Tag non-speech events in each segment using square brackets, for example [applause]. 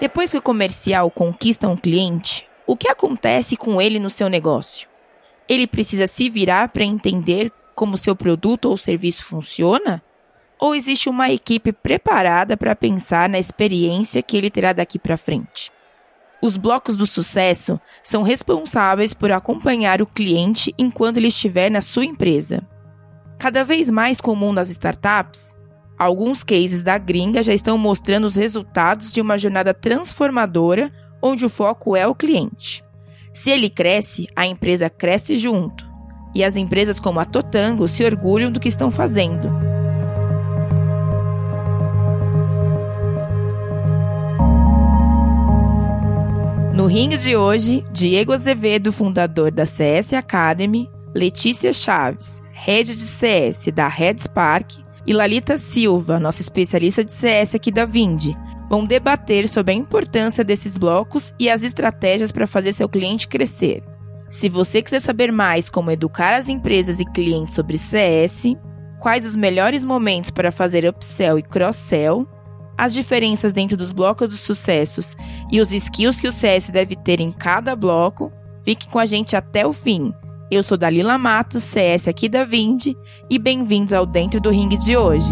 Depois que o comercial conquista um cliente, o que acontece com ele no seu negócio? Ele precisa se virar para entender como seu produto ou serviço funciona? Ou existe uma equipe preparada para pensar na experiência que ele terá daqui para frente? Os blocos do sucesso são responsáveis por acompanhar o cliente enquanto ele estiver na sua empresa. Cada vez mais comum nas startups, alguns cases da gringa já estão mostrando os resultados de uma jornada transformadora onde o foco é o cliente. Se ele cresce, a empresa cresce junto. E as empresas como a Totango se orgulham do que estão fazendo. No ringue de hoje, Diego Azevedo, fundador da CS Academy, Letícia Chaves, head de CS da Red Spark, e Lalita Silva, nossa especialista de CS aqui da Vindi, vão debater sobre a importância desses blocos e as estratégias para fazer seu cliente crescer. Se você quiser saber mais como educar as empresas e clientes sobre CS, quais os melhores momentos para fazer upsell e cross-sell, as diferenças dentro dos blocos dos sucessos e os skills que o CS deve ter em cada bloco, fique com a gente até o fim. Eu sou Dalila Matos, CS aqui da Vindi, e bem-vindos ao Dentro do Ringue de hoje.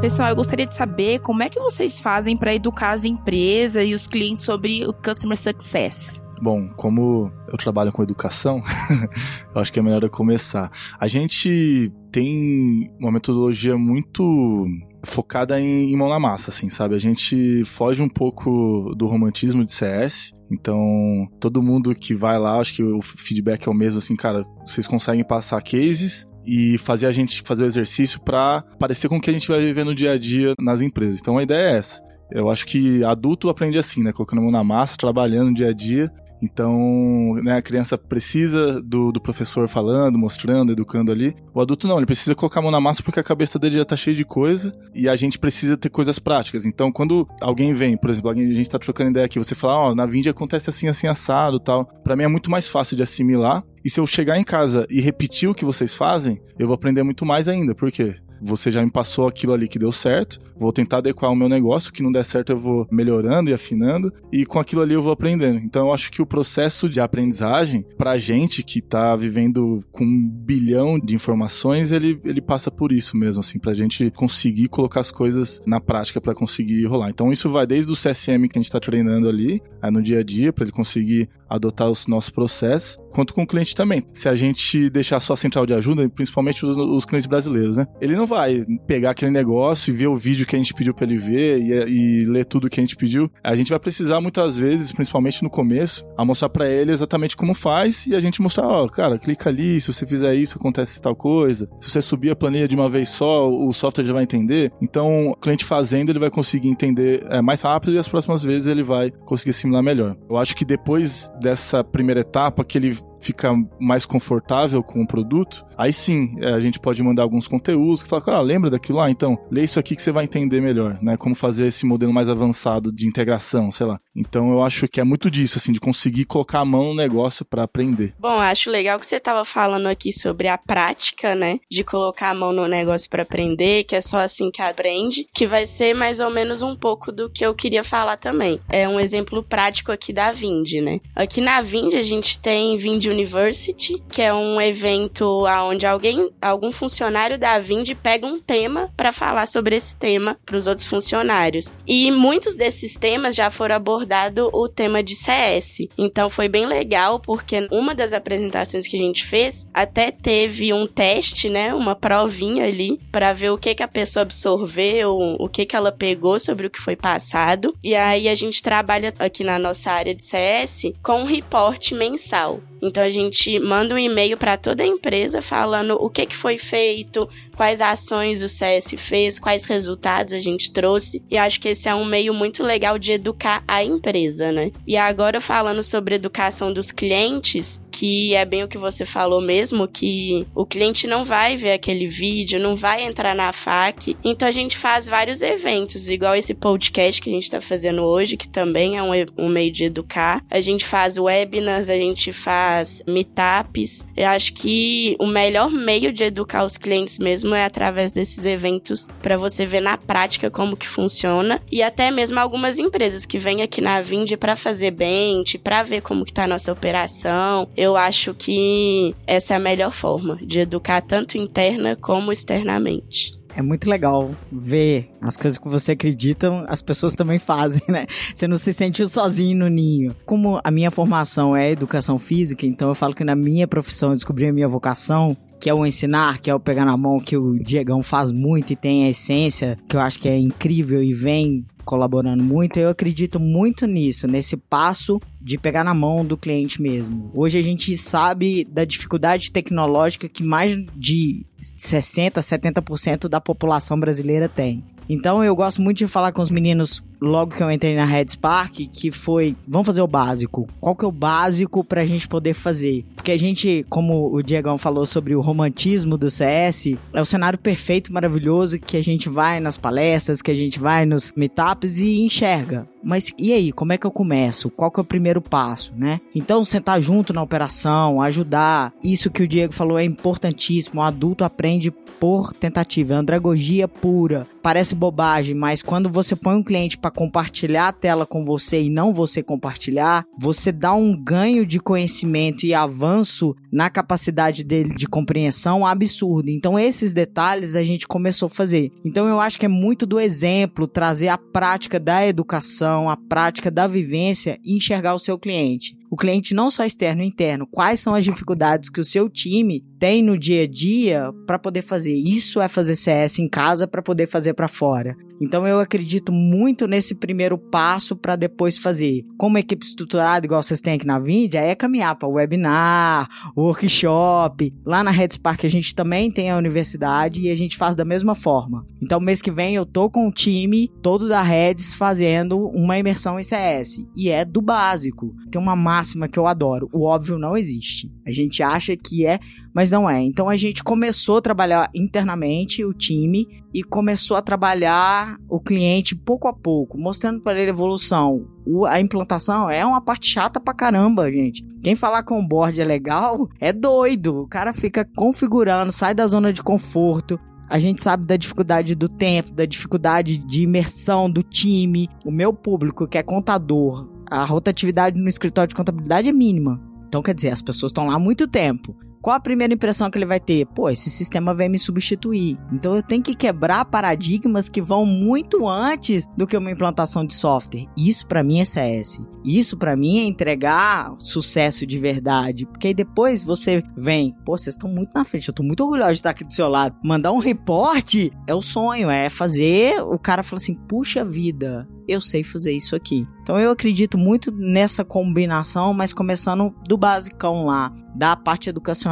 Pessoal, eu gostaria de saber como é que vocês fazem para educar as empresas e os clientes sobre o Customer Success. Bom, como eu trabalho com educação, [laughs] eu acho que é melhor eu começar. A gente tem uma metodologia muito focada em, em, mão na massa, assim, sabe? A gente foge um pouco do romantismo de CS. Então, todo mundo que vai lá, acho que o feedback é o mesmo, assim, cara, vocês conseguem passar cases e fazer a gente fazer o exercício para parecer com o que a gente vai viver no dia a dia nas empresas. Então, a ideia é essa. Eu acho que adulto aprende assim, né? Colocando a mão na massa, trabalhando no dia a dia então, né, a criança precisa do, do, professor falando, mostrando, educando ali. O adulto não, ele precisa colocar a mão na massa porque a cabeça dele já tá cheia de coisa e a gente precisa ter coisas práticas. Então, quando alguém vem, por exemplo, alguém, a gente tá trocando ideia aqui, você fala, ó, oh, na Vindy acontece assim, assim, assado tal. Para mim é muito mais fácil de assimilar. E se eu chegar em casa e repetir o que vocês fazem, eu vou aprender muito mais ainda. Por quê? Você já me passou aquilo ali que deu certo, vou tentar adequar o meu negócio, o que não der certo eu vou melhorando e afinando, e com aquilo ali eu vou aprendendo. Então eu acho que o processo de aprendizagem, pra gente que tá vivendo com um bilhão de informações, ele, ele passa por isso mesmo, assim, pra gente conseguir colocar as coisas na prática para conseguir rolar. Então isso vai desde o CSM que a gente tá treinando ali, aí no dia a dia, para ele conseguir adotar os nossos processos, quanto com o cliente também. Se a gente deixar só a central de ajuda, principalmente os, os clientes brasileiros, né? Ele não vai pegar aquele negócio e ver o vídeo que a gente pediu para ele ver e, e, ler tudo que a gente pediu. A gente vai precisar muitas vezes, principalmente no começo, a mostrar para ele exatamente como faz e a gente mostrar, ó, cara, clica ali, se você fizer isso acontece tal coisa. Se você subir a planilha de uma vez só, o software já vai entender. Então, o cliente fazendo, ele vai conseguir entender é, mais rápido e as próximas vezes ele vai conseguir assimilar melhor. Eu acho que depois dessa primeira etapa que ele fica mais confortável com o produto, aí sim é, a gente pode mandar alguns conteúdos que fala, ah, lembra daquilo lá? Então, lê isso aqui que você vai entender melhor, né? Como fazer esse modelo mais avançado de integração, sei lá. Então eu acho que é muito disso, assim, de conseguir colocar a mão no negócio para aprender. Bom, acho legal que você estava falando aqui sobre a prática, né? De colocar a mão no negócio para aprender, que é só assim que aprende, que vai ser mais ou menos um pouco do que eu queria falar também. É um exemplo prático aqui da Vind, né? Aqui na Vind a gente tem Vind University, que é um evento onde alguém, algum funcionário da Vind pega um tema para falar sobre esse tema para os outros funcionários. E muitos desses temas já foram abordado o tema de CS. Então foi bem legal porque uma das apresentações que a gente fez até teve um teste, né, uma provinha ali para ver o que que a pessoa absorveu, o que que ela pegou sobre o que foi passado. E aí a gente trabalha aqui na nossa área de CS com um reporte mensal. Então a gente manda um e-mail para toda a empresa falando o que, que foi feito, quais ações o CS fez, quais resultados a gente trouxe. E acho que esse é um meio muito legal de educar a empresa, né? E agora falando sobre educação dos clientes, que é bem o que você falou mesmo, que o cliente não vai ver aquele vídeo, não vai entrar na FAQ. Então a gente faz vários eventos, igual esse podcast que a gente está fazendo hoje, que também é um, um meio de educar. A gente faz webinars, a gente faz meetups. Eu acho que o melhor meio de educar os clientes mesmo é através desses eventos para você ver na prática como que funciona e até mesmo algumas empresas que vêm aqui na Vind para fazer bench, para ver como que tá a nossa operação. Eu acho que essa é a melhor forma de educar tanto interna como externamente. É muito legal ver as coisas que você acredita, as pessoas também fazem, né? Você não se sentiu sozinho no ninho. Como a minha formação é educação física, então eu falo que na minha profissão eu descobri a minha vocação, que é o ensinar, que é o pegar na mão, que o Diegão faz muito e tem a essência, que eu acho que é incrível e vem colaborando muito, eu acredito muito nisso, nesse passo de pegar na mão do cliente mesmo. Hoje a gente sabe da dificuldade tecnológica que mais de 60, 70% da população brasileira tem. Então eu gosto muito de falar com os meninos logo que eu entrei na Red Spark, que foi, vamos fazer o básico. Qual que é o básico pra gente poder fazer? Porque a gente, como o Diegão falou sobre o romantismo do CS, é o cenário perfeito, maravilhoso que a gente vai nas palestras, que a gente vai nos meetups e enxerga. Mas e aí, como é que eu começo? Qual que é o primeiro passo, né? Então, sentar junto na operação, ajudar. Isso que o Diego falou é importantíssimo. O adulto aprende por tentativa, é andragogia pura. Parece bobagem, mas quando você põe um cliente para compartilhar a tela com você e não você compartilhar, você dá um ganho de conhecimento e avanço na capacidade dele de compreensão absurdo. Então, esses detalhes a gente começou a fazer. Então, eu acho que é muito do exemplo trazer a prática da educação a prática da vivência e enxergar o seu cliente o cliente não só externo, interno, quais são as dificuldades que o seu time tem no dia a dia para poder fazer. Isso é fazer CS em casa para poder fazer para fora. Então eu acredito muito nesse primeiro passo para depois fazer. Como equipe estruturada, igual vocês têm aqui na Vind, aí é caminhar para webinar, workshop. Lá na Red Spark a gente também tem a universidade e a gente faz da mesma forma. Então mês que vem eu tô com o time todo da Reds fazendo uma imersão em CS e é do básico. Tem uma máxima que eu adoro. O óbvio não existe. A gente acha que é, mas não é. Então a gente começou a trabalhar internamente o time e começou a trabalhar o cliente pouco a pouco, mostrando para ele a evolução. O, a implantação é uma parte chata pra caramba, gente. Quem falar com o board é legal é doido. O cara fica configurando, sai da zona de conforto. A gente sabe da dificuldade do tempo, da dificuldade de imersão do time. O meu público, que é contador, a rotatividade no escritório de contabilidade é mínima. Então, quer dizer, as pessoas estão lá há muito tempo. Qual a primeira impressão que ele vai ter? Pô, esse sistema vai me substituir. Então eu tenho que quebrar paradigmas que vão muito antes do que uma implantação de software. Isso para mim é CS. Isso para mim é entregar sucesso de verdade. Porque aí depois você vem, pô, vocês estão muito na frente, eu tô muito orgulhoso de estar aqui do seu lado. Mandar um reporte é o sonho, é fazer o cara falar assim: puxa vida, eu sei fazer isso aqui. Então eu acredito muito nessa combinação, mas começando do basicão lá, da parte educacional.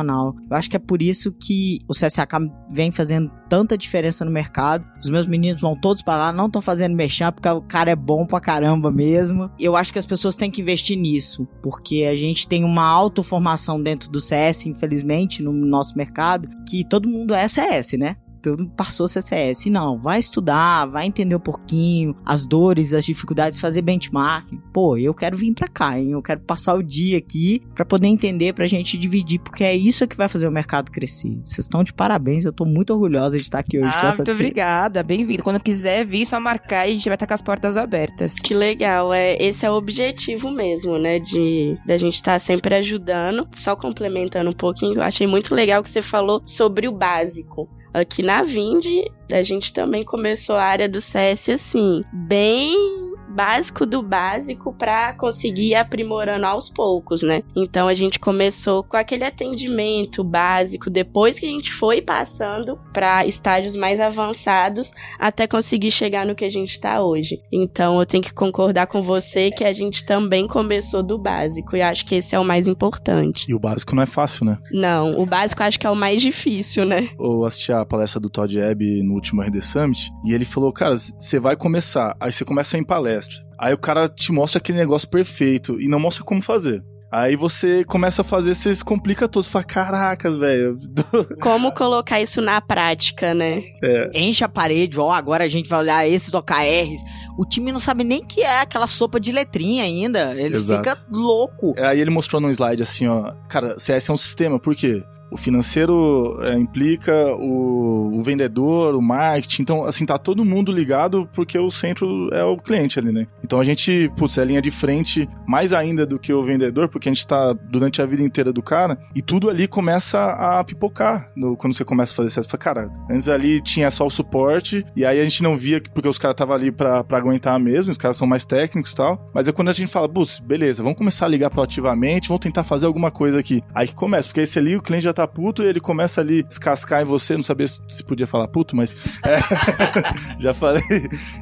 Eu acho que é por isso que o CSAK vem fazendo tanta diferença no mercado. Os meus meninos vão todos para lá, não estão fazendo merchan porque o cara é bom pra caramba mesmo. Eu acho que as pessoas têm que investir nisso, porque a gente tem uma autoformação dentro do CS, infelizmente, no nosso mercado, que todo mundo é CS, né? Tudo passou CCS. Não, vai estudar, vai entender um pouquinho as dores, as dificuldades, fazer benchmark. Pô, eu quero vir pra cá, hein? Eu quero passar o dia aqui para poder entender, pra gente dividir, porque é isso que vai fazer o mercado crescer. Vocês estão de parabéns, eu tô muito orgulhosa de estar aqui hoje ah, com essa Muito obrigada, bem-vindo. Quando quiser vir, só marcar e a gente vai estar com as portas abertas. Que legal, é, esse é o objetivo mesmo, né? De da gente estar tá sempre ajudando. Só complementando um pouquinho, eu achei muito legal que você falou sobre o básico. Aqui na Vind, a gente também começou a área do CS assim, bem básico do básico para conseguir ir aprimorando aos poucos, né? Então a gente começou com aquele atendimento básico, depois que a gente foi passando para estágios mais avançados até conseguir chegar no que a gente está hoje. Então eu tenho que concordar com você que a gente também começou do básico e acho que esse é o mais importante. E o básico não é fácil, né? Não, o básico acho que é o mais difícil, né? Eu assisti a palestra do Todd Ebb no último RD Summit e ele falou, cara, você vai começar, aí você começa em palestra Aí o cara te mostra aquele negócio perfeito e não mostra como fazer. Aí você começa a fazer, você se complica todo. Você fala, caracas, velho. [laughs] Como colocar isso na prática, né? É. Enche a parede, ó, agora a gente vai olhar esses OKRs. O time não sabe nem que é aquela sopa de letrinha ainda. Eles ficam louco. Aí ele mostrou num slide assim, ó. Cara, CS é um sistema, por quê? O financeiro é, implica o, o, vendedor, o marketing. Então, assim, tá todo mundo ligado porque o centro é o cliente ali, né? Então a gente, putz, é a linha de frente mais ainda do que o vendedor, porque a gente tá durante a vida inteira do cara e tudo ali começa a pipocar no, quando você começa a fazer isso. Você fala, cara, antes ali tinha só o suporte e aí a gente não via porque os caras estavam ali pra aguentar mesmo, os caras são mais técnicos e tal. Mas é quando a gente fala, putz, beleza, vamos começar a ligar proativamente, vamos tentar fazer alguma coisa aqui. Aí que começa, porque esse ali o cliente já tá puto e ele começa ali descascar em você, não sabia se podia falar puto, mas é, [laughs] já falei.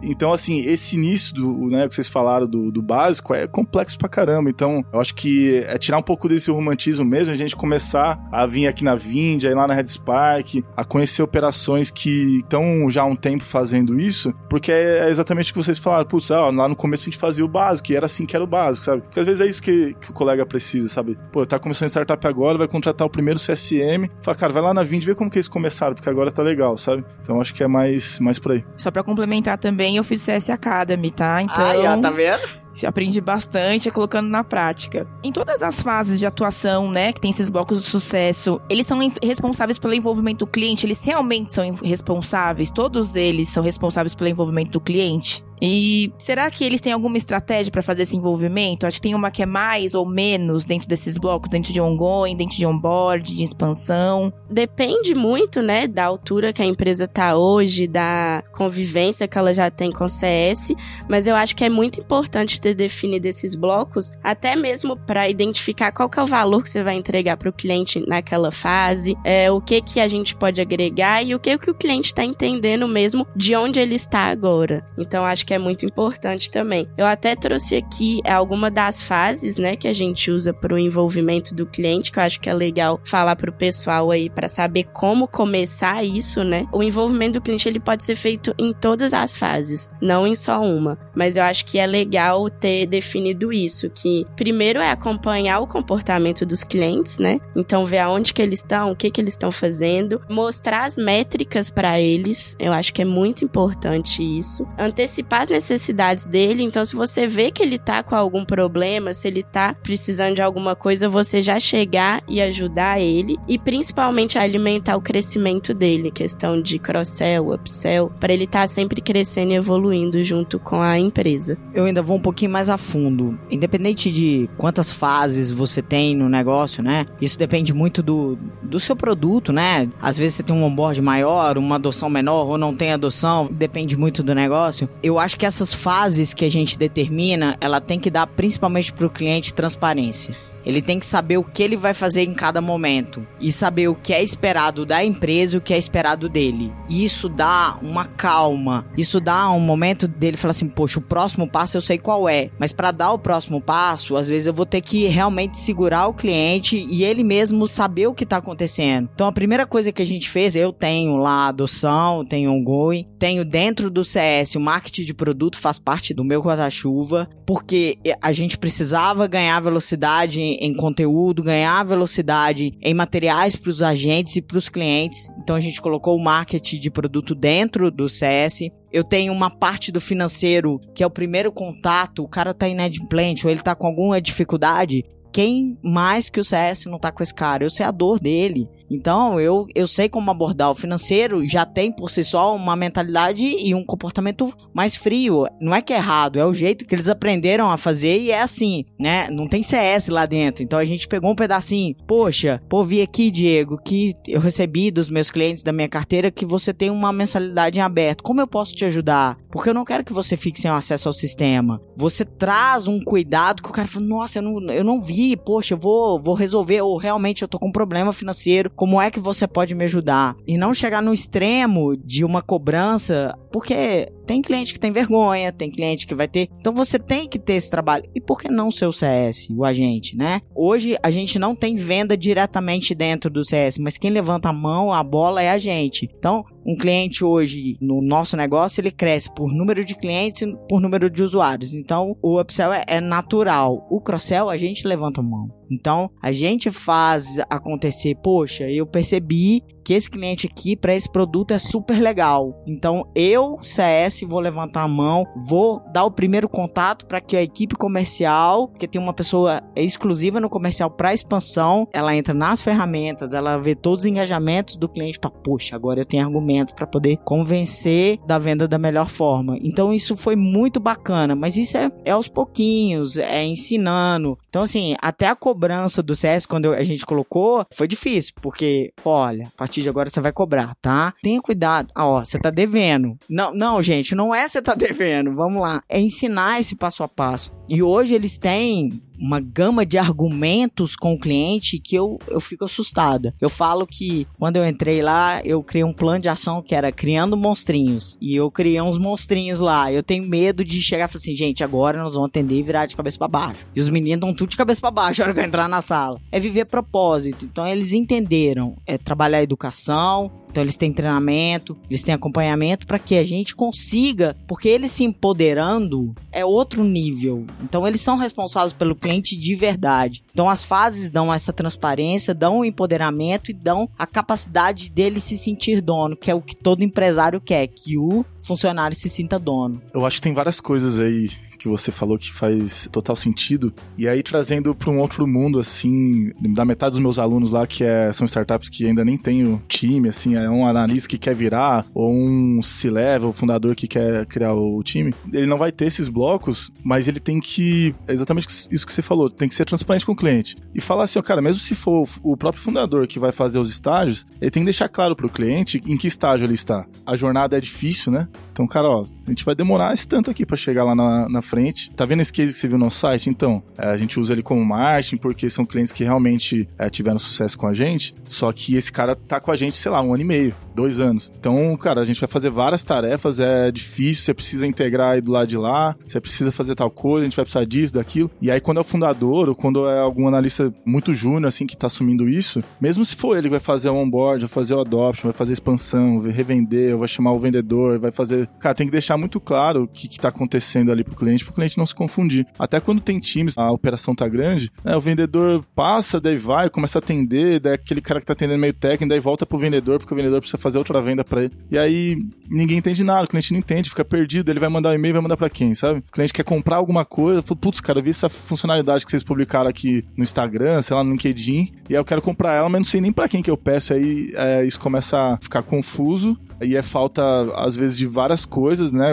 Então, assim, esse início do, né, que vocês falaram do, do, básico é complexo pra caramba. Então, eu acho que é tirar um pouco desse romantismo mesmo, a gente começar a vir aqui na Vindia, ir lá na Red Spark, a conhecer operações que estão já há um tempo fazendo isso, porque é exatamente o que vocês falaram. Putz, lá no começo a gente fazia o básico, e era assim que era o básico, sabe? Porque às vezes é isso que, que o colega precisa, sabe? Pô, tá começando startup agora, vai contratar o primeiro CSM CM, fala, cara, vai lá na Vind e vê como que eles começaram, porque agora tá legal, sabe? Então acho que é mais, mais por aí. Só pra complementar também, eu fiz CS Academy, tá? Então. Ah, já, tá vendo? aprendi bastante colocando na prática. Em todas as fases de atuação, né, que tem esses blocos de sucesso, eles são responsáveis pelo envolvimento do cliente, eles realmente são responsáveis, todos eles são responsáveis pelo envolvimento do cliente. E será que eles têm alguma estratégia para fazer esse envolvimento? Acho que tem uma que é mais ou menos dentro desses blocos, dentro de ongoing, dentro de onboard, de expansão. Depende muito, né, da altura que a empresa tá hoje, da convivência que ela já tem com o CS, mas eu acho que é muito importante ter definido esses blocos, até mesmo para identificar qual que é o valor que você vai entregar para o cliente naquela fase, é, o que que a gente pode agregar e o que que o cliente está entendendo mesmo de onde ele está agora. Então acho que é muito importante também. Eu até trouxe aqui alguma das fases, né, que a gente usa para o envolvimento do cliente, que eu acho que é legal falar para o pessoal aí para saber como começar isso, né? O envolvimento do cliente ele pode ser feito em todas as fases, não em só uma. Mas eu acho que é legal ter definido isso, que primeiro é acompanhar o comportamento dos clientes, né? Então ver aonde que eles estão, o que que eles estão fazendo, mostrar as métricas para eles. Eu acho que é muito importante isso. Antecipar as necessidades dele. Então, se você vê que ele tá com algum problema, se ele tá precisando de alguma coisa, você já chegar e ajudar ele. E principalmente alimentar o crescimento dele, questão de cross-sell, upsell, para ele estar tá sempre crescendo e evoluindo junto com a empresa. Eu ainda vou um pouquinho mais a fundo. Independente de quantas fases você tem no negócio, né? Isso depende muito do, do seu produto, né? Às vezes você tem um onboard maior, uma adoção menor ou não tem adoção, depende muito do negócio. Eu acho que essas fases que a gente determina, ela tem que dar principalmente para o cliente transparência. Ele tem que saber o que ele vai fazer em cada momento e saber o que é esperado da empresa e o que é esperado dele. E isso dá uma calma. Isso dá um momento dele falar assim: "Poxa, o próximo passo eu sei qual é". Mas para dar o próximo passo, às vezes eu vou ter que realmente segurar o cliente e ele mesmo saber o que tá acontecendo. Então a primeira coisa que a gente fez, eu tenho lá adoção, tenho ongoing, tenho dentro do CS o marketing de produto faz parte do meu guarda-chuva, porque a gente precisava ganhar velocidade em conteúdo, ganhar velocidade em materiais para os agentes e para os clientes. Então a gente colocou o marketing de produto dentro do CS. Eu tenho uma parte do financeiro que é o primeiro contato, o cara tá inadimplente ou ele tá com alguma dificuldade. Quem mais que o CS não tá com esse cara? Eu sei a dor dele. Então, eu, eu sei como abordar o financeiro, já tem por si só uma mentalidade e um comportamento mais frio. Não é que é errado, é o jeito que eles aprenderam a fazer e é assim, né? Não tem CS lá dentro. Então a gente pegou um pedacinho. Poxa, pô, vi aqui, Diego, que eu recebi dos meus clientes da minha carteira que você tem uma mensalidade em aberto. Como eu posso te ajudar? Porque eu não quero que você fique sem acesso ao sistema. Você traz um cuidado que o cara fala, nossa, eu não, eu não vi, poxa, eu vou, vou resolver, ou realmente eu tô com um problema financeiro como é que você pode me ajudar? E não chegar no extremo de uma cobrança, porque Tem cliente que tem vergonha, tem cliente que vai ter. Então você tem que ter esse trabalho. E por que não ser o CS, o agente, né? Hoje a gente não tem venda diretamente dentro do CS, mas quem levanta a mão, a bola é a gente. Então, um cliente hoje no nosso negócio, ele cresce por número de clientes e por número de usuários. Então, o upsell é, é natural. O cross-sell a gente levanta a mão. Então, a gente faz acontecer, poxa, eu percebi que esse cliente aqui para esse produto é super legal. Então, eu, CS, vou levantar a mão, vou dar o primeiro contato para que a equipe comercial, que tem uma pessoa exclusiva no comercial para expansão, ela entra nas ferramentas, ela vê todos os engajamentos do cliente para, poxa, agora eu tenho argumentos para poder convencer da venda da melhor forma. Então, isso foi muito bacana, mas isso é, é aos pouquinhos, é ensinando. Então, assim, até a cobrança do CS, quando a gente colocou, foi difícil, porque, olha, a partir de agora você vai cobrar, tá? Tenha cuidado. Ah, ó, você tá devendo. Não, não, gente, não é você tá [laughs] devendo. Vamos lá. É ensinar esse passo a passo. E hoje eles têm uma gama de argumentos com o cliente que eu, eu fico assustada. Eu falo que quando eu entrei lá, eu criei um plano de ação que era criando monstrinhos. E eu criei uns monstrinhos lá. Eu tenho medo de chegar e falar assim, gente, agora nós vamos atender e virar de cabeça para baixo. E os meninos estão tudo de cabeça para baixo [laughs] na hora que eu entrar na sala. É viver propósito. Então eles entenderam. É trabalhar a educação, então eles têm treinamento, eles têm acompanhamento para que a gente consiga, porque eles se empoderando é outro nível. Então eles são responsáveis pelo cliente de verdade. Então as fases dão essa transparência, dão o empoderamento e dão a capacidade dele se sentir dono, que é o que todo empresário quer, que o funcionário se sinta dono. Eu acho que tem várias coisas aí que você falou que faz total sentido. E aí trazendo para um outro mundo assim, da metade dos meus alunos lá que é, são startups que ainda nem tem o time, assim, é um analista que quer virar ou um C-level, fundador que quer criar o time, ele não vai ter esses blocos, mas ele tem que é exatamente isso que você falou, tem que ser transparente com o cliente e falar assim, ó, cara, mesmo se for o próprio fundador que vai fazer os estágios, ele tem que deixar claro para o cliente em que estágio ele está. A jornada é difícil, né? Então, cara, ó, a gente vai demorar esse tanto aqui para chegar lá na, na frente. Tá vendo esse case que você viu no site? Então, é, a gente usa ele como marketing porque são clientes que realmente é, tiveram sucesso com a gente. Só que esse cara tá com a gente, sei lá, um ano e meio, dois anos. Então, cara, a gente vai fazer várias tarefas, é difícil, você precisa integrar aí do lado de lá, você precisa fazer tal coisa, a gente vai precisar disso, daquilo. E aí, quando é o fundador ou quando é algum analista muito júnior, assim, que tá assumindo isso, mesmo se for ele que vai fazer o onboard, vai fazer o adoption, vai fazer a expansão, vai revender, vai chamar o vendedor, vai fazer. Cara, tem que deixar muito claro o que, que tá acontecendo ali pro cliente, pro cliente não se confundir. Até quando tem times, a operação tá grande, né, o vendedor passa, daí vai, começa a atender, daí aquele cara que tá atendendo meio técnico, daí volta pro vendedor, porque o vendedor precisa fazer outra venda para ele. E aí ninguém entende nada, o cliente não entende, fica perdido, ele vai mandar um e-mail, vai mandar para quem, sabe? O cliente quer comprar alguma coisa, fala, putz, cara, eu vi essa funcionalidade que vocês publicaram aqui no Instagram, sei lá, no LinkedIn, e aí eu quero comprar ela, mas não sei nem para quem que eu peço, aí é, isso começa a ficar confuso, e é falta, às vezes, de várias coisas, né?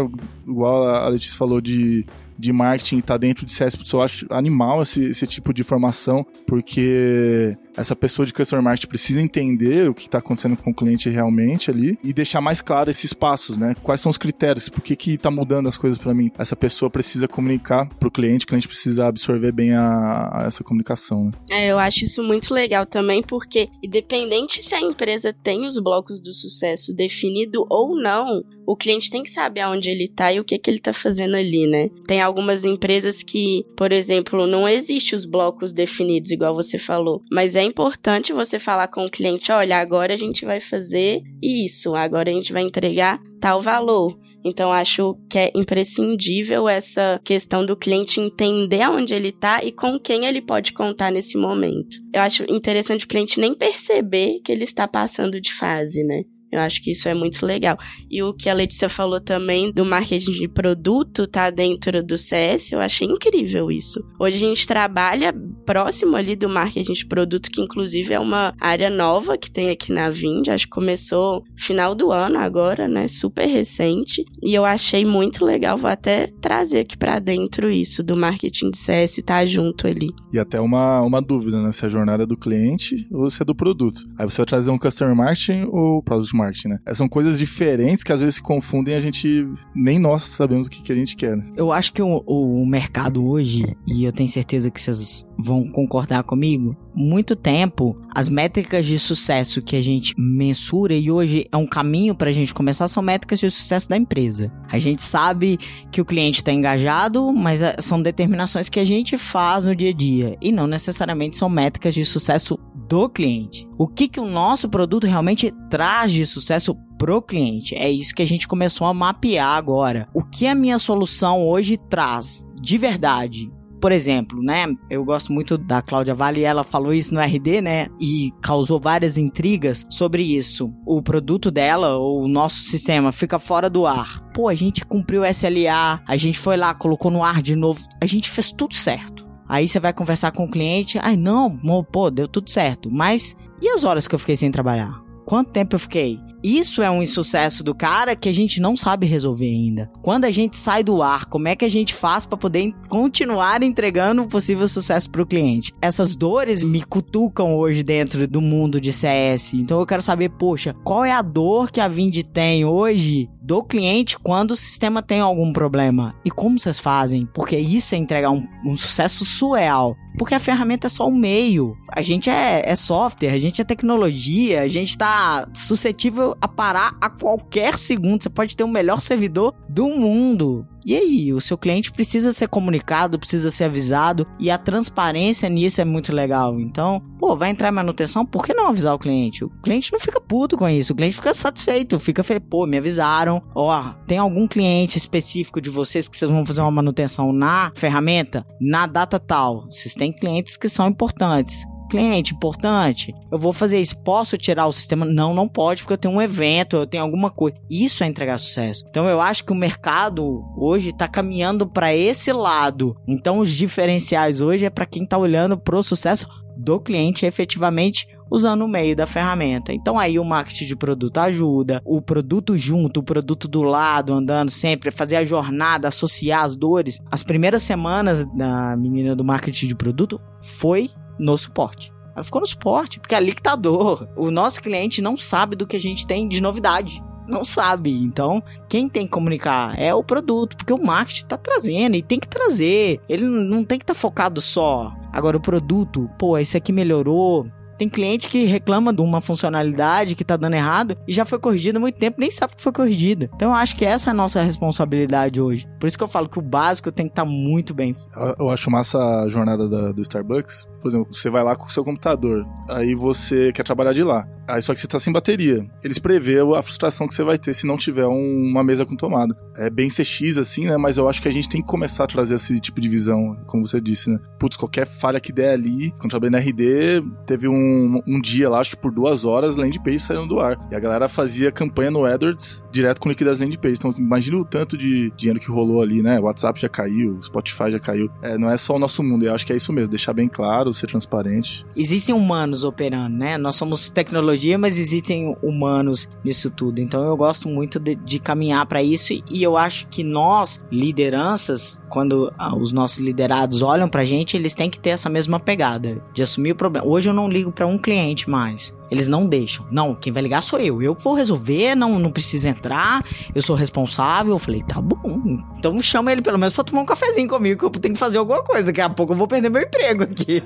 Igual a Letícia falou de de marketing está dentro de CS, eu acho animal esse, esse tipo de formação, porque essa pessoa de customer marketing precisa entender o que está acontecendo com o cliente realmente ali e deixar mais claro esses passos, né? Quais são os critérios? Por que que tá mudando as coisas para mim? Essa pessoa precisa comunicar pro cliente, o cliente precisa absorver bem a, a essa comunicação, né? É, eu acho isso muito legal também, porque independente se a empresa tem os blocos do sucesso definido ou não, o cliente tem que saber aonde ele tá e o que que ele tá fazendo ali, né? Tem algumas empresas que, por exemplo, não existe os blocos definidos, igual você falou, mas é importante você falar com o cliente: olha, agora a gente vai fazer isso, agora a gente vai entregar tal valor. Então, acho que é imprescindível essa questão do cliente entender aonde ele está e com quem ele pode contar nesse momento. Eu acho interessante o cliente nem perceber que ele está passando de fase, né? Eu acho que isso é muito legal. E o que a Letícia falou também do marketing de produto tá dentro do CS, eu achei incrível isso. Hoje a gente trabalha próximo ali do marketing de produto, que inclusive é uma área nova que tem aqui na Vind, acho que começou final do ano agora, né? Super recente. E eu achei muito legal, vou até trazer aqui para dentro isso do marketing de CS tá junto ali. E até uma, uma dúvida, né? Se a jornada é do cliente ou se é do produto. Aí você vai trazer um customer marketing ou product marketing marketing, né? São coisas diferentes que às vezes se confundem e a gente nem nós sabemos o que, que a gente quer. Né? Eu acho que o, o mercado hoje, e eu tenho certeza que vocês vão concordar comigo, muito tempo as métricas de sucesso que a gente mensura e hoje é um caminho para a gente começar são métricas de sucesso da empresa. A gente sabe que o cliente está engajado, mas eh, são determinações que a gente faz no dia a dia e não necessariamente são métricas de sucesso do cliente. O que, que o nosso produto realmente traz de sucesso pro cliente? É isso que a gente começou a mapear agora. O que a minha solução hoje traz de verdade por exemplo, né? Eu gosto muito da Cláudia Vale ela falou isso no RD, né? E causou várias intrigas sobre isso. O produto dela, ou o nosso sistema, fica fora do ar. Pô, a gente cumpriu SLA, a gente foi lá, colocou no ar de novo, a gente fez tudo certo. Aí você vai conversar com o cliente, ai não, pô, deu tudo certo. Mas e as horas que eu fiquei sem trabalhar? Quanto tempo eu fiquei? Isso é um insucesso do cara que a gente não sabe resolver ainda. Quando a gente sai do ar, como é que a gente faz para poder continuar entregando um possível sucesso para o cliente? Essas dores me cutucam hoje dentro do mundo de CS. Então eu quero saber, poxa, qual é a dor que a Vind tem hoje do cliente quando o sistema tem algum problema? E como vocês fazem? Porque isso é entregar um, um sucesso surreal. Porque a ferramenta é só um meio. A gente é, é software, a gente é tecnologia, a gente está suscetível a parar a qualquer segundo. Você pode ter o melhor servidor do mundo. E aí, o seu cliente precisa ser comunicado, precisa ser avisado e a transparência nisso é muito legal. Então, pô, vai entrar manutenção, por que não avisar o cliente? O cliente não fica puto com isso, o cliente fica satisfeito, fica feliz, pô, me avisaram. Ó, tem algum cliente específico de vocês que vocês vão fazer uma manutenção na ferramenta, na data tal. Vocês têm clientes que são importantes cliente importante, eu vou fazer isso. Posso tirar o sistema? Não, não pode, porque eu tenho um evento, eu tenho alguma coisa. Isso é entregar sucesso. Então eu acho que o mercado hoje está caminhando para esse lado. Então os diferenciais hoje é para quem está olhando para o sucesso do cliente efetivamente usando o meio da ferramenta. Então aí o marketing de produto ajuda, o produto junto, o produto do lado, andando sempre, fazer a jornada, associar as dores. As primeiras semanas da menina do marketing de produto foi no suporte. Ela ficou no suporte, porque é ali que tá a dor. O nosso cliente não sabe do que a gente tem de novidade. Não sabe. Então, quem tem que comunicar é o produto, porque o marketing tá trazendo e tem que trazer. Ele não tem que estar tá focado só. Agora, o produto, pô, esse aqui melhorou, tem cliente que reclama de uma funcionalidade que tá dando errado e já foi corrigida há muito tempo, nem sabe que foi corrigida. Então eu acho que essa é a nossa responsabilidade hoje. Por isso que eu falo que o básico tem que estar tá muito bem. Eu acho massa a jornada da, do Starbucks. Por exemplo, você vai lá com o seu computador, aí você quer trabalhar de lá. Aí só que você tá sem bateria. Eles prevê a frustração que você vai ter se não tiver um, uma mesa com tomada. É bem CX assim, né? Mas eu acho que a gente tem que começar a trazer esse tipo de visão, como você disse, né? Putz, qualquer falha que der ali. Quando trabalhei na RD, teve um, um dia lá, acho que por duas horas, landing page saindo do ar. E a galera fazia campanha no AdWords direto com liquidez landing page. Então imagina o tanto de dinheiro que rolou ali, né? O WhatsApp já caiu, o Spotify já caiu. É, não é só o nosso mundo. Eu acho que é isso mesmo, deixar bem claro, ser transparente. Existem humanos operando, né? Nós somos tecnologia mas existem humanos nisso tudo. Então eu gosto muito de, de caminhar para isso e eu acho que nós, lideranças, quando ah, os nossos liderados olham pra gente, eles têm que ter essa mesma pegada de assumir o problema. Hoje eu não ligo para um cliente mais. Eles não deixam. Não, quem vai ligar sou eu. Eu vou resolver, não, não precisa entrar, eu sou responsável. Eu falei, tá bom. Então chama ele pelo menos pra tomar um cafezinho comigo, que eu tenho que fazer alguma coisa. Daqui a pouco eu vou perder meu emprego aqui.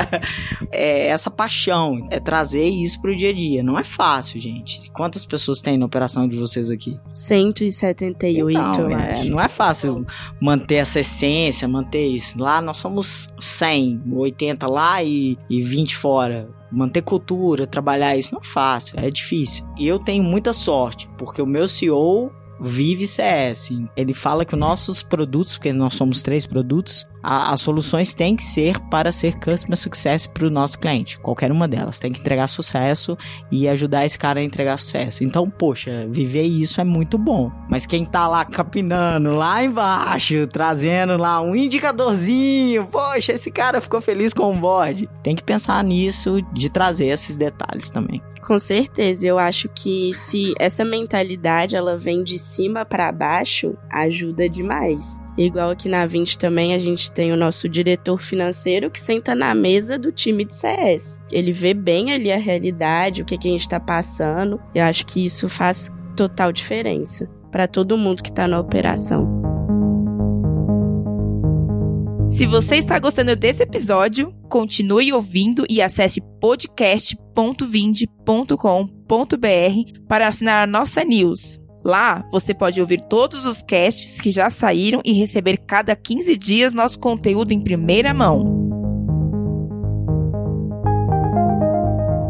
[laughs] é essa paixão, é trazer isso pro dia a dia. Não é fácil, gente. Quantas pessoas tem na operação de vocês aqui? 178, então, é, Não é fácil manter essa essência, manter isso. Lá nós somos 100, 80 lá e, e 20 fora manter cultura, trabalhar isso não é fácil, é difícil. E eu tenho muita sorte, porque o meu CEO vive CS. Ele fala que os nossos produtos, porque nós somos três produtos, a, as soluções têm que ser para ser customer success para o nosso cliente. Qualquer uma delas tem que entregar sucesso e ajudar esse cara a entregar sucesso. Então, poxa, viver isso é muito bom. Mas quem tá lá capinando lá embaixo, trazendo lá um indicadorzinho, poxa, esse cara ficou feliz com o board. Tem que pensar nisso de trazer esses detalhes também. Com certeza, eu acho que se essa mentalidade ela vem de cima para baixo, ajuda demais. Igual aqui na 20 também a gente tem o nosso diretor financeiro que senta na mesa do time de CS. Ele vê bem ali a realidade, o que, que a gente está passando. Eu acho que isso faz total diferença para todo mundo que está na operação. Se você está gostando desse episódio, continue ouvindo e acesse podcast.vind.com.br para assinar a nossa news. Lá você pode ouvir todos os casts que já saíram e receber cada 15 dias nosso conteúdo em primeira mão.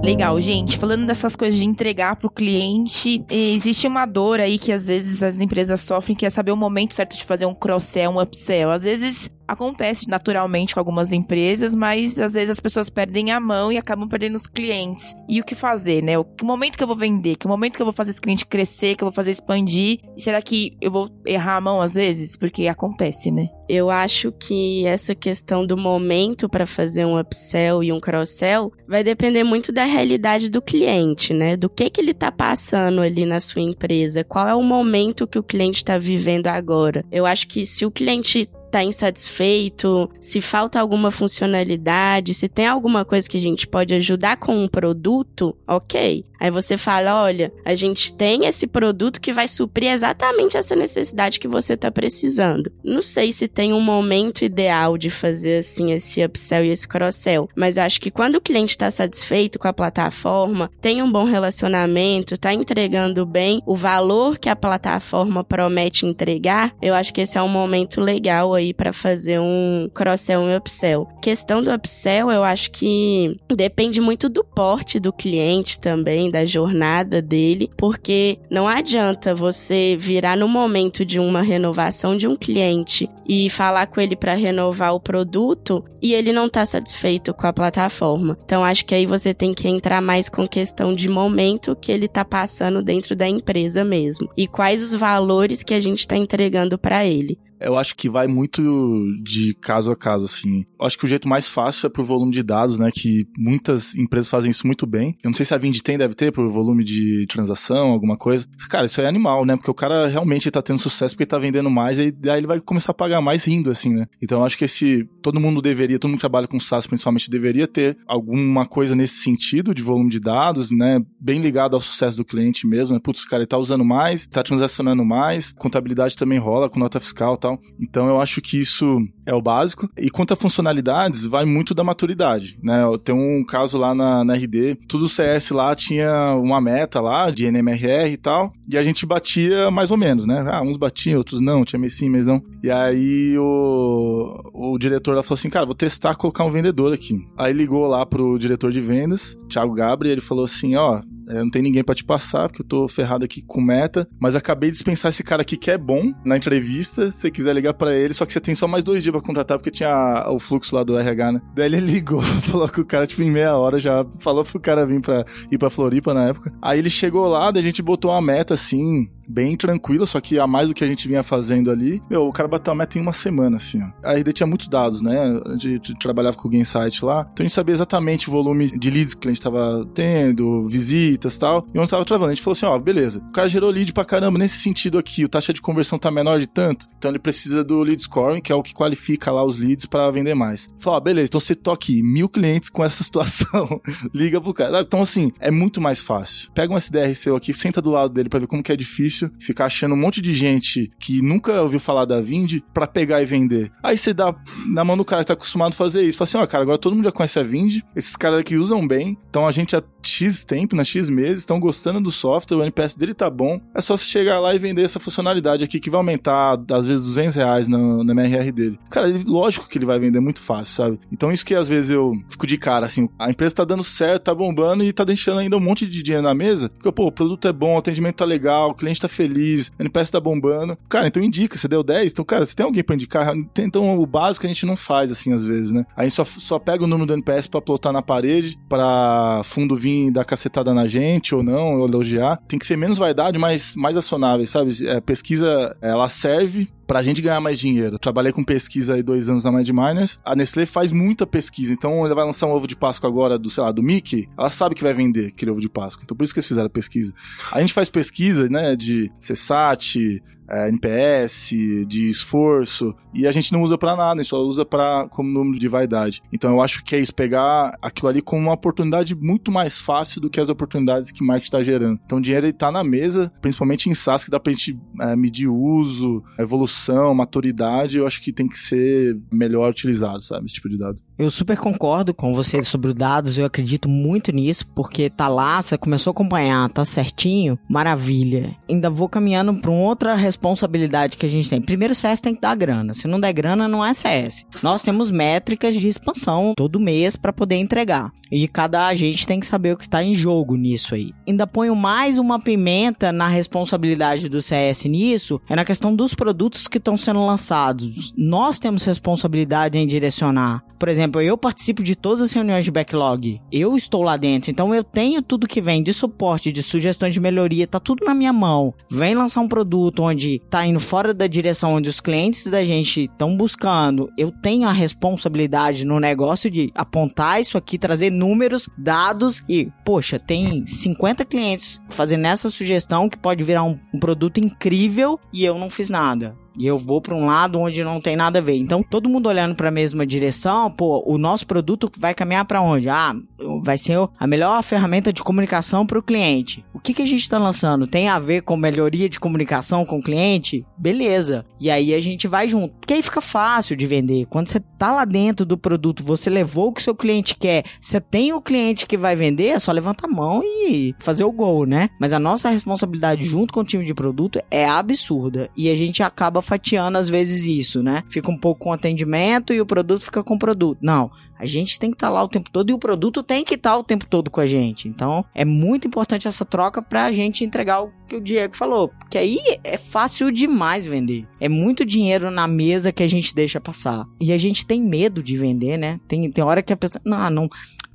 Legal, gente. Falando dessas coisas de entregar pro cliente, existe uma dor aí que às vezes as empresas sofrem, que é saber o momento certo de fazer um cross-sell, um upsell. Às vezes acontece naturalmente com algumas empresas, mas às vezes as pessoas perdem a mão e acabam perdendo os clientes. E o que fazer, né? O que momento que eu vou vender? Que momento que eu vou fazer esse cliente crescer? Que eu vou fazer expandir? E será que eu vou errar a mão às vezes? Porque acontece, né? Eu acho que essa questão do momento para fazer um upsell e um cross-sell vai depender muito da realidade do cliente, né? Do que que ele tá passando ali na sua empresa, qual é o momento que o cliente está vivendo agora. Eu acho que se o cliente tá insatisfeito, se falta alguma funcionalidade, se tem alguma coisa que a gente pode ajudar com um produto, ok. Aí você fala: olha, a gente tem esse produto que vai suprir exatamente essa necessidade que você está precisando. Não sei se tem um momento ideal de fazer assim esse upsell e esse cross-sell, mas eu acho que quando o cliente está satisfeito com a plataforma, tem um bom relacionamento, está entregando bem o valor que a plataforma promete entregar, eu acho que esse é um momento legal aí para fazer um cross-sell e um upsell. Questão do upsell, eu acho que depende muito do porte do cliente também da jornada dele, porque não adianta você virar no momento de uma renovação de um cliente e falar com ele para renovar o produto e ele não tá satisfeito com a plataforma. Então acho que aí você tem que entrar mais com questão de momento que ele tá passando dentro da empresa mesmo e quais os valores que a gente tá entregando para ele. Eu acho que vai muito de caso a caso, assim. Eu acho que o jeito mais fácil é por volume de dados, né? Que muitas empresas fazem isso muito bem. Eu não sei se a Vind tem, deve ter, por volume de transação, alguma coisa. Cara, isso é animal, né? Porque o cara realmente tá tendo sucesso porque tá vendendo mais e aí ele vai começar a pagar mais rindo, assim, né? Então eu acho que esse. Todo mundo deveria, todo mundo que trabalha com SaaS principalmente, deveria ter alguma coisa nesse sentido de volume de dados, né? Bem ligado ao sucesso do cliente mesmo, né? Putz, cara ele tá usando mais, tá transacionando mais, contabilidade também rola com nota fiscal e tal tal. Então eu acho que isso é o básico. E quanto a funcionalidades, vai muito da maturidade, né? Tem um caso lá na, na RD, tudo CS lá tinha uma meta lá de NMRR e tal, e a gente batia mais ou menos, né? Ah, uns batiam, outros não, tinha mês sim, mês não. E aí o, o diretor lá falou assim, cara, vou testar colocar um vendedor aqui. Aí ligou lá pro diretor de vendas, Thiago Gabri, e ele falou assim, ó, é, não tem ninguém para te passar, porque eu tô ferrado aqui com meta. Mas acabei de dispensar esse cara aqui que é bom na entrevista. Se você quiser ligar para ele, só que você tem só mais dois dias pra contratar, porque tinha o fluxo lá do RH, né? Daí ele ligou, [laughs] falou que o cara, tipo, em meia hora já falou pro cara vir pra ir pra Floripa na época. Aí ele chegou lá, daí a gente botou uma meta assim, bem tranquila, só que a mais do que a gente vinha fazendo ali, meu, o cara bateu a meta em uma semana, assim, ó. A RD tinha muitos dados, né? A gente trabalhava com o Gainsight lá, então a gente sabia exatamente o volume de leads que a gente tava tendo, visitas e tal, e onde tava travando. A gente falou assim, ó, beleza, o cara gerou lead pra caramba, nesse sentido aqui, o taxa de conversão tá menor de tanto, então ele precisa do lead scoring, que é o que qualifica lá os leads para vender mais. Falou, ó, beleza, então você toque mil clientes com essa [laughs] situação, liga pro cara. Então, assim, é muito mais fácil. Pega um SDR seu aqui, senta do lado dele para ver como que é difícil difícil ficar achando um monte de gente que nunca ouviu falar da Vind para pegar e vender. Aí você dá na mão do cara que tá acostumado a fazer isso. Fala assim, ó, cara, agora todo mundo já conhece a Vind, esses caras aqui usam bem, então a gente há X tempo, na né, X meses, estão gostando do software, o NPS dele tá bom. É só você chegar lá e vender essa funcionalidade aqui que vai aumentar, às vezes, 200 reais na, na MRR dele. Cara, ele, lógico que ele vai vender muito fácil, sabe? Então isso que às vezes eu fico de cara, assim, a empresa tá dando certo, tá bombando e tá deixando ainda um monte de dinheiro na mesa, porque, pô, o produto é bom, o atendimento tá legal, o cliente tá feliz, NPS tá bombando. Cara, então indica, você deu 10, então, cara, você tem alguém pra indicar? Então, o básico a gente não faz, assim, às vezes, né? A gente só, só pega o número do NPS pra plotar na parede, pra fundo vir dar cacetada na gente ou não, ou elogiar. Tem que ser menos vaidade, mas mais acionável, sabe? É, pesquisa, ela serve pra gente ganhar mais dinheiro. Trabalhei com pesquisa aí dois anos na Mind Miners. A Nestlé faz muita pesquisa, então ela vai lançar um ovo de Páscoa agora do, sei lá, do Mickey, ela sabe que vai vender aquele ovo de Páscoa. Então por isso que eles fizeram a pesquisa. A gente faz pesquisa, né, de CSAT, é, NPS, de esforço, e a gente não usa para nada, a gente só usa para como número de vaidade. Então eu acho que é isso, pegar aquilo ali como uma oportunidade muito mais fácil do que as oportunidades que o marketing está gerando. Então o dinheiro está na mesa, principalmente em SaaS, que dá pra gente é, medir uso, evolução, maturidade, eu acho que tem que ser melhor utilizado, sabe, esse tipo de dado. Eu super concordo com você sobre os dados, eu acredito muito nisso, porque tá lá, você começou a acompanhar, tá certinho, maravilha. Ainda vou caminhando para outra responsabilidade que a gente tem. Primeiro, o CS tem que dar grana. Se não der grana, não é CS. Nós temos métricas de expansão todo mês para poder entregar. E cada agente tem que saber o que está em jogo nisso aí. Ainda ponho mais uma pimenta na responsabilidade do CS nisso, é na questão dos produtos que estão sendo lançados. Nós temos responsabilidade em direcionar. Por exemplo, eu participo de todas as reuniões de backlog. Eu estou lá dentro, então eu tenho tudo que vem de suporte, de sugestões de melhoria, tá tudo na minha mão. Vem lançar um produto onde tá indo fora da direção onde os clientes da gente estão buscando. Eu tenho a responsabilidade no negócio de apontar isso aqui, trazer números, dados e, poxa, tem 50 clientes fazendo essa sugestão que pode virar um, um produto incrível e eu não fiz nada e eu vou para um lado onde não tem nada a ver. Então, todo mundo olhando para a mesma direção, pô, o nosso produto vai caminhar para onde? Ah, vai ser a melhor ferramenta de comunicação para o cliente. O que, que a gente está lançando? Tem a ver com melhoria de comunicação com o cliente? Beleza. E aí a gente vai junto. Porque aí fica fácil de vender. Quando você tá lá dentro do produto, você levou o que seu cliente quer, você tem o cliente que vai vender, é só levantar a mão e fazer o gol, né? Mas a nossa responsabilidade junto com o time de produto é absurda. E a gente acaba fatiando às vezes isso, né? Fica um pouco com atendimento e o produto fica com o produto. Não, a gente tem que estar tá lá o tempo todo e o produto tem que estar tá o tempo todo com a gente. Então, é muito importante essa troca para a gente entregar o que o Diego falou, porque aí é fácil demais vender. É muito dinheiro na mesa que a gente deixa passar. E a gente tem medo de vender, né? Tem, tem hora que a pessoa, não, não,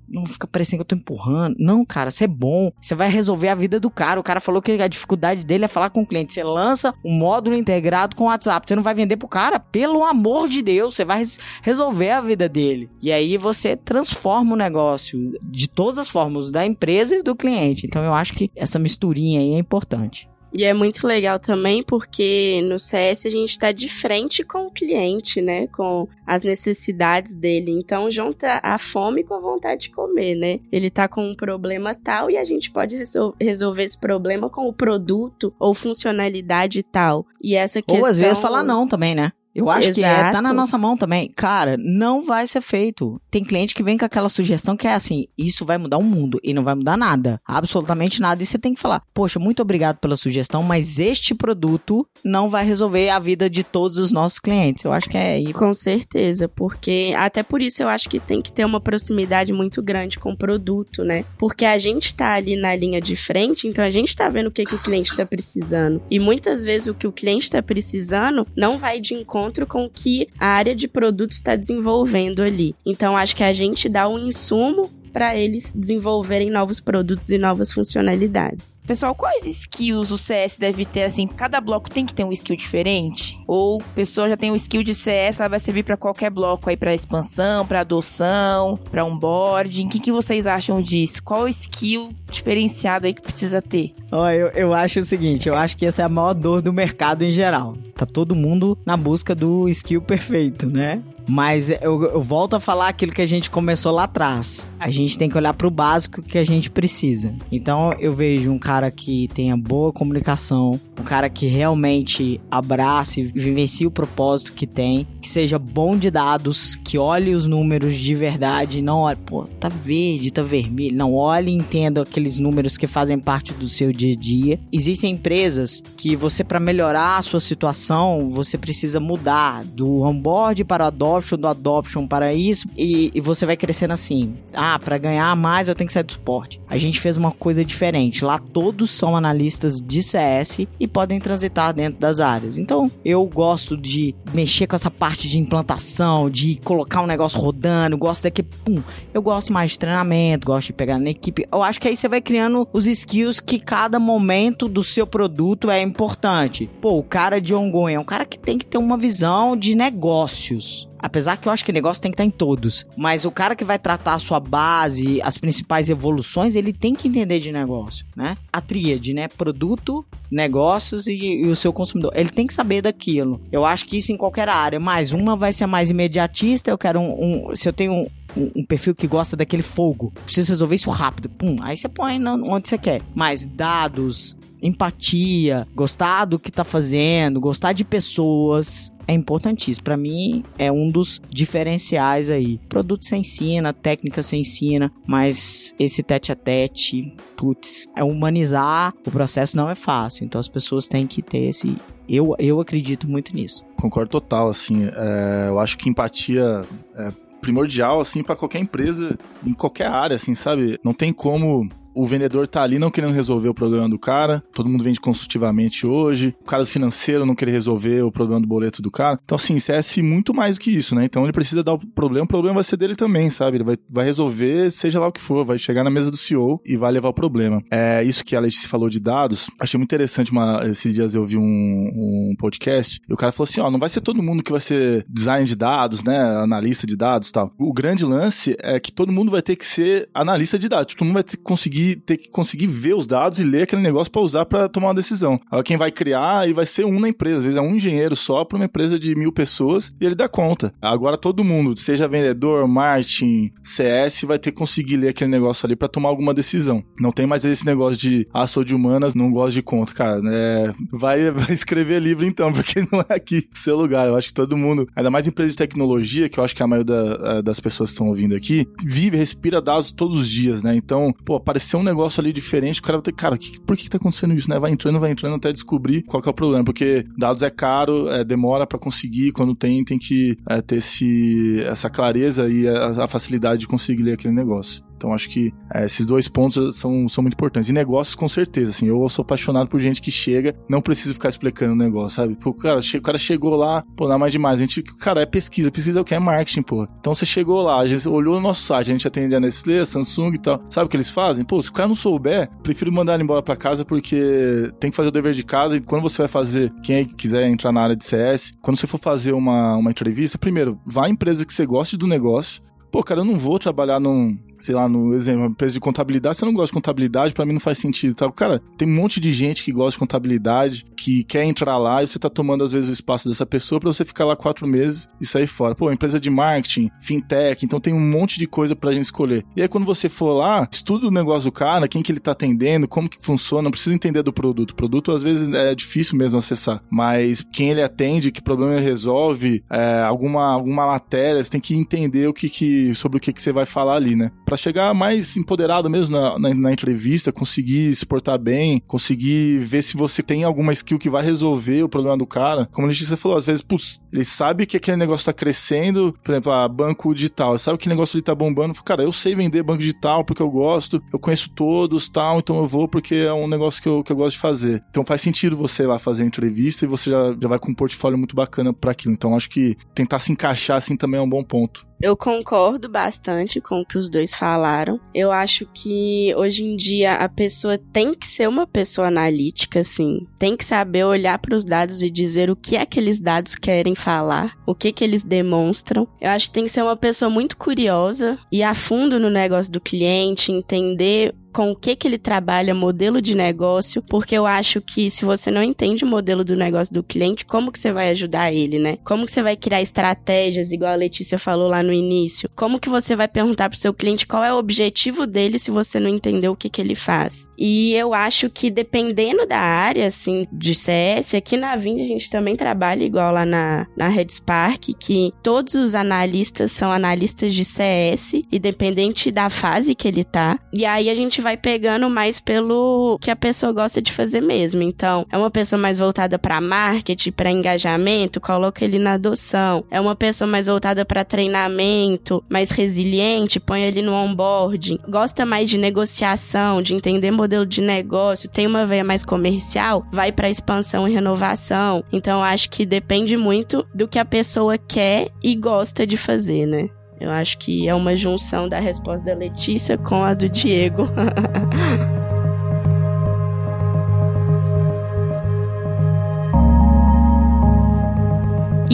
não fica parecendo que eu tô empurrando. Não, cara, você é bom. Você vai resolver a vida do cara. O cara falou que a dificuldade dele é falar com o cliente. Você lança um módulo integrado com o WhatsApp. Você não vai vender pro cara? Pelo amor de Deus, você vai resolver a vida dele. E aí você transforma o negócio de todas as formas, da empresa e do cliente. Então eu acho que essa misturinha aí é importante. E é muito legal também porque no CS a gente está de frente com o cliente, né? Com as necessidades dele. Então junta a fome com a vontade de comer, né? Ele tá com um problema tal e a gente pode resol resolver esse problema com o produto ou funcionalidade tal. E essa questão... Ou às vezes falar não também, né? Eu acho Exato. que é, tá na nossa mão também. Cara, não vai ser feito. Tem cliente que vem com aquela sugestão que é assim: isso vai mudar o mundo e não vai mudar nada. Absolutamente nada. E você tem que falar: poxa, muito obrigado pela sugestão, mas este produto não vai resolver a vida de todos os nossos clientes. Eu acho que é aí. Com certeza, porque até por isso eu acho que tem que ter uma proximidade muito grande com o produto, né? Porque a gente tá ali na linha de frente, então a gente tá vendo o que, que o cliente tá precisando. E muitas vezes o que o cliente tá precisando não vai de encontro encontro com o que a área de produtos está desenvolvendo ali. Então, acho que a gente dá um insumo para eles desenvolverem novos produtos e novas funcionalidades. Pessoal, quais skills o CS deve ter assim? Cada bloco tem que ter um skill diferente? Ou a pessoa já tem um skill de CS, ela vai servir para qualquer bloco aí para expansão, para adoção, para onboarding? O que, que vocês acham disso? Qual o skill diferenciado aí que precisa ter? Ó, eu, eu acho o seguinte, eu acho que essa é a maior dor do mercado em geral. Tá todo mundo na busca do skill perfeito, né? Mas eu, eu, volto a falar aquilo que a gente começou lá atrás. A gente tem que olhar para o básico que a gente precisa. Então eu vejo um cara que tenha boa comunicação, um cara que realmente abrace, vivencie o propósito que tem, que seja bom de dados, que olhe os números de verdade, não olhe, pô, tá verde, tá vermelho. Não, olhe e entenda aqueles números que fazem parte do seu dia a dia. Existem empresas que você, para melhorar a sua situação, você precisa mudar do onboard para o adoption adoption, do adoption para isso, e, e você vai crescendo assim. Ah, para ganhar mais eu tenho que sair do suporte. A gente fez uma coisa diferente. Lá todos são analistas de CS e podem transitar dentro das áreas. Então, eu gosto de mexer com essa parte de implantação, de colocar um negócio rodando, gosto daqui, pum. Eu gosto mais de treinamento, gosto de pegar na equipe. Eu acho que aí você vai criando os skills que cada momento do seu produto é importante. Pô, o cara de ongoing é um cara que tem que ter uma visão de negócios. Apesar que eu acho que negócio tem que estar em todos. Mas o cara que vai tratar a sua base, as principais evoluções, ele tem que entender de negócio, né? A tríade, né? Produto, negócios e, e, o seu consumidor. Ele tem que saber daquilo. Eu acho que isso em qualquer área. Mais uma vai ser mais imediatista. Eu quero um. um se eu tenho um, um, um, perfil que gosta daquele fogo, preciso resolver isso rápido. Pum, aí você põe onde você quer. Mas dados, empatia, gostar do que tá fazendo, gostar de pessoas, é importantíssimo. Para mim, é um dos diferenciais aí. Produto você ensina, técnica você ensina, mas esse tete a tete, putz, é humanizar o processo não é fácil. Então as pessoas têm que ter esse. Eu, eu acredito muito nisso. Concordo total, assim. É, eu acho que empatia é primordial, assim, para qualquer empresa, em qualquer área, assim, sabe? Não tem como o vendedor tá ali não querendo resolver o problema do cara, todo mundo vende consultivamente hoje, o cara do financeiro não quer resolver o problema do boleto do cara. Então, assim, CS muito mais do que isso, né? Então ele precisa dar o problema, o problema vai ser dele também, sabe? Ele vai, vai resolver, seja lá o que for, vai chegar na mesa do CEO e vai levar o problema. É isso que a Letícia falou de dados. Achei muito interessante, uma, esses dias eu vi um, um podcast, e o cara falou assim: ó, não vai ser todo mundo que vai ser design de dados, né? Analista de dados tal. O grande lance é que todo mundo vai ter que ser analista de dados. Todo mundo vai ter que conseguir ter que conseguir ver os dados e ler aquele negócio para usar para tomar uma decisão. Agora, quem vai criar e vai ser um na empresa, às vezes é um engenheiro só para uma empresa de mil pessoas e ele dá conta. Agora todo mundo, seja vendedor, marketing, CS, vai ter que conseguir ler aquele negócio ali para tomar alguma decisão. Não tem mais esse negócio de, ah, sou de humanas, não gosto de conta, cara. É, vai, [laughs] vai escrever livro então, porque não é aqui seu lugar. Eu acho que todo mundo, ainda mais empresa de tecnologia, que eu acho que a maioria da, das pessoas que estão ouvindo aqui, vive, respira dados todos os dias, né? Então, pô, apareceu um negócio ali diferente, o cara vai ter, cara, que, por que, que tá acontecendo isso, né? Vai entrando, vai entrando até descobrir qual que é o problema, porque dados é caro, é, demora para conseguir, quando tem, tem que é, ter esse, essa clareza e a, a facilidade de conseguir ler aquele negócio. Então acho que é, esses dois pontos são, são muito importantes. E negócios, com certeza, assim, eu sou apaixonado por gente que chega, não preciso ficar explicando o negócio, sabe? Pô, cara, o cara chegou lá, pô, nada mais demais. A gente, cara, é pesquisa, pesquisa é o que? É marketing, pô. Então você chegou lá, a gente olhou o nosso site, a gente atende a Nestlé, a Samsung e tal. Sabe o que eles fazem? Pô, se o cara não souber, prefiro mandar ele embora para casa porque tem que fazer o dever de casa e quando você vai fazer, quem é quiser entrar na área de CS, quando você for fazer uma, uma entrevista, primeiro, vá à empresa que você goste do negócio. Pô, cara, eu não vou trabalhar num, sei lá, no exemplo, empresa de contabilidade, você não gosta de contabilidade, para mim não faz sentido, tá? Cara, tem um monte de gente que gosta de contabilidade, que quer entrar lá e você tá tomando às vezes o espaço dessa pessoa para você ficar lá quatro meses e sair fora. Pô, empresa de marketing, fintech, então tem um monte de coisa pra gente escolher. E aí quando você for lá, estuda o negócio do cara, quem que ele tá atendendo, como que funciona, não precisa entender do produto. O produto às vezes é difícil mesmo acessar, mas quem ele atende, que problema ele resolve, é, alguma, alguma matéria, você tem que entender o que, que sobre o que, que você vai falar ali, né? Pra para chegar mais empoderado mesmo na, na, na, entrevista, conseguir se portar bem, conseguir ver se você tem alguma skill que vai resolver o problema do cara. Como a Letícia falou, às vezes, putz, ele sabe que aquele negócio tá crescendo, por exemplo, a banco digital, sabe que negócio ali tá bombando, cara, eu sei vender banco digital porque eu gosto, eu conheço todos, tal, então eu vou porque é um negócio que eu, que eu gosto de fazer. Então faz sentido você ir lá fazer a entrevista e você já, já vai com um portfólio muito bacana para aquilo. Então acho que tentar se encaixar assim também é um bom ponto. Eu concordo bastante com o que os dois falaram. Eu acho que hoje em dia a pessoa tem que ser uma pessoa analítica, assim. Tem que saber olhar para os dados e dizer o que aqueles dados querem falar, o que que eles demonstram. Eu acho que tem que ser uma pessoa muito curiosa e a fundo no negócio do cliente, entender com o que que ele trabalha, modelo de negócio, porque eu acho que se você não entende o modelo do negócio do cliente, como que você vai ajudar ele, né? Como que você vai criar estratégias, igual a Letícia falou lá no início? Como que você vai perguntar pro seu cliente qual é o objetivo dele se você não entendeu o que que ele faz? E eu acho que dependendo da área, assim, de CS, aqui na Vind a gente também trabalha igual lá na, na Red Spark, que todos os analistas são analistas de CS, independente da fase que ele tá. E aí a gente vai pegando mais pelo que a pessoa gosta de fazer mesmo. Então, é uma pessoa mais voltada para marketing, para engajamento, coloca ele na adoção. É uma pessoa mais voltada para treinamento, mais resiliente, põe ele no onboarding. Gosta mais de negociação, de entender modelo de negócio, tem uma veia mais comercial, vai para expansão e renovação. Então, acho que depende muito do que a pessoa quer e gosta de fazer, né? Eu acho que é uma junção da resposta da Letícia com a do Diego. [laughs]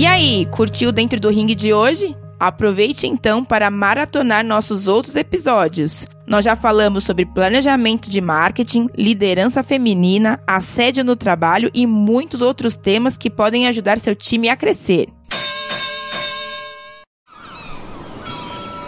E aí, curtiu dentro do ringue de hoje? Aproveite então para maratonar nossos outros episódios. Nós já falamos sobre planejamento de marketing, liderança feminina, assédio no trabalho e muitos outros temas que podem ajudar seu time a crescer.